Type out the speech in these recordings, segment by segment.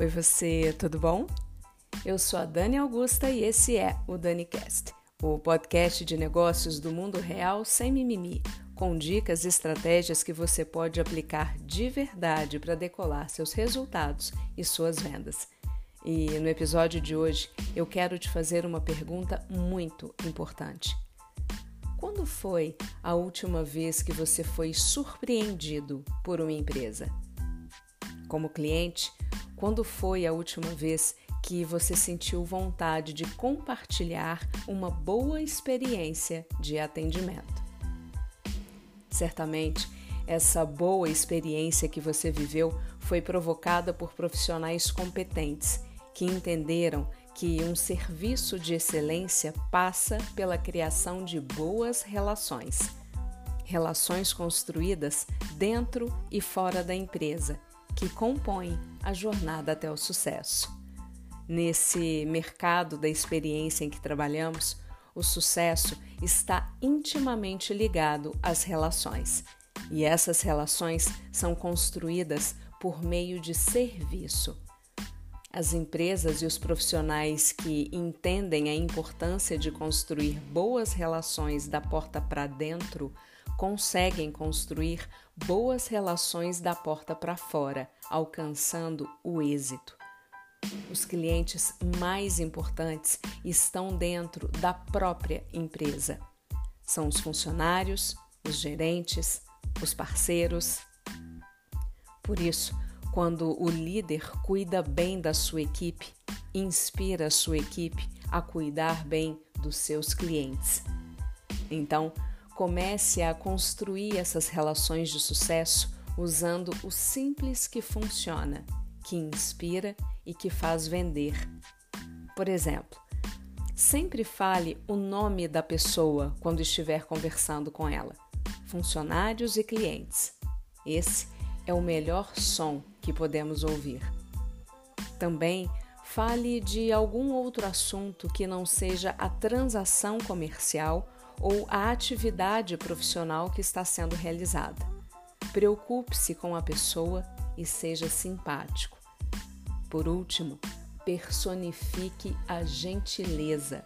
Oi, você, tudo bom? Eu sou a Dani Augusta e esse é o DaniCast, o podcast de negócios do mundo real sem mimimi, com dicas e estratégias que você pode aplicar de verdade para decolar seus resultados e suas vendas. E no episódio de hoje eu quero te fazer uma pergunta muito importante. Quando foi a última vez que você foi surpreendido por uma empresa? Como cliente, quando foi a última vez que você sentiu vontade de compartilhar uma boa experiência de atendimento? Certamente, essa boa experiência que você viveu foi provocada por profissionais competentes que entenderam que um serviço de excelência passa pela criação de boas relações. Relações construídas dentro e fora da empresa que compõem a jornada até o sucesso. Nesse mercado da experiência em que trabalhamos, o sucesso está intimamente ligado às relações, e essas relações são construídas por meio de serviço. As empresas e os profissionais que entendem a importância de construir boas relações da porta para dentro conseguem construir boas relações da porta para fora, alcançando o êxito. Os clientes mais importantes estão dentro da própria empresa. São os funcionários, os gerentes, os parceiros. Por isso, quando o líder cuida bem da sua equipe, inspira a sua equipe a cuidar bem dos seus clientes. Então, Comece a construir essas relações de sucesso usando o simples que funciona, que inspira e que faz vender. Por exemplo, sempre fale o nome da pessoa quando estiver conversando com ela, funcionários e clientes. Esse é o melhor som que podemos ouvir. Também fale de algum outro assunto que não seja a transação comercial ou a atividade profissional que está sendo realizada. Preocupe-se com a pessoa e seja simpático. Por último, personifique a gentileza.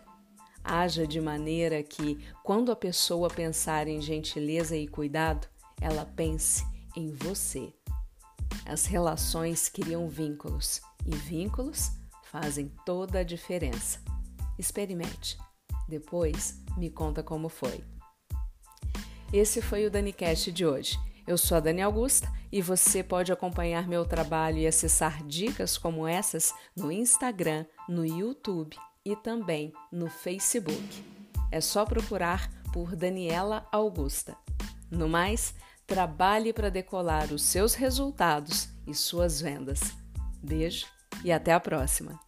Haja de maneira que, quando a pessoa pensar em gentileza e cuidado, ela pense em você. As relações criam vínculos e vínculos fazem toda a diferença. Experimente. Depois, me conta como foi. Esse foi o DaniCast de hoje. Eu sou a Dani Augusta e você pode acompanhar meu trabalho e acessar dicas como essas no Instagram, no YouTube e também no Facebook. É só procurar por Daniela Augusta. No mais, trabalhe para decolar os seus resultados e suas vendas. Beijo e até a próxima!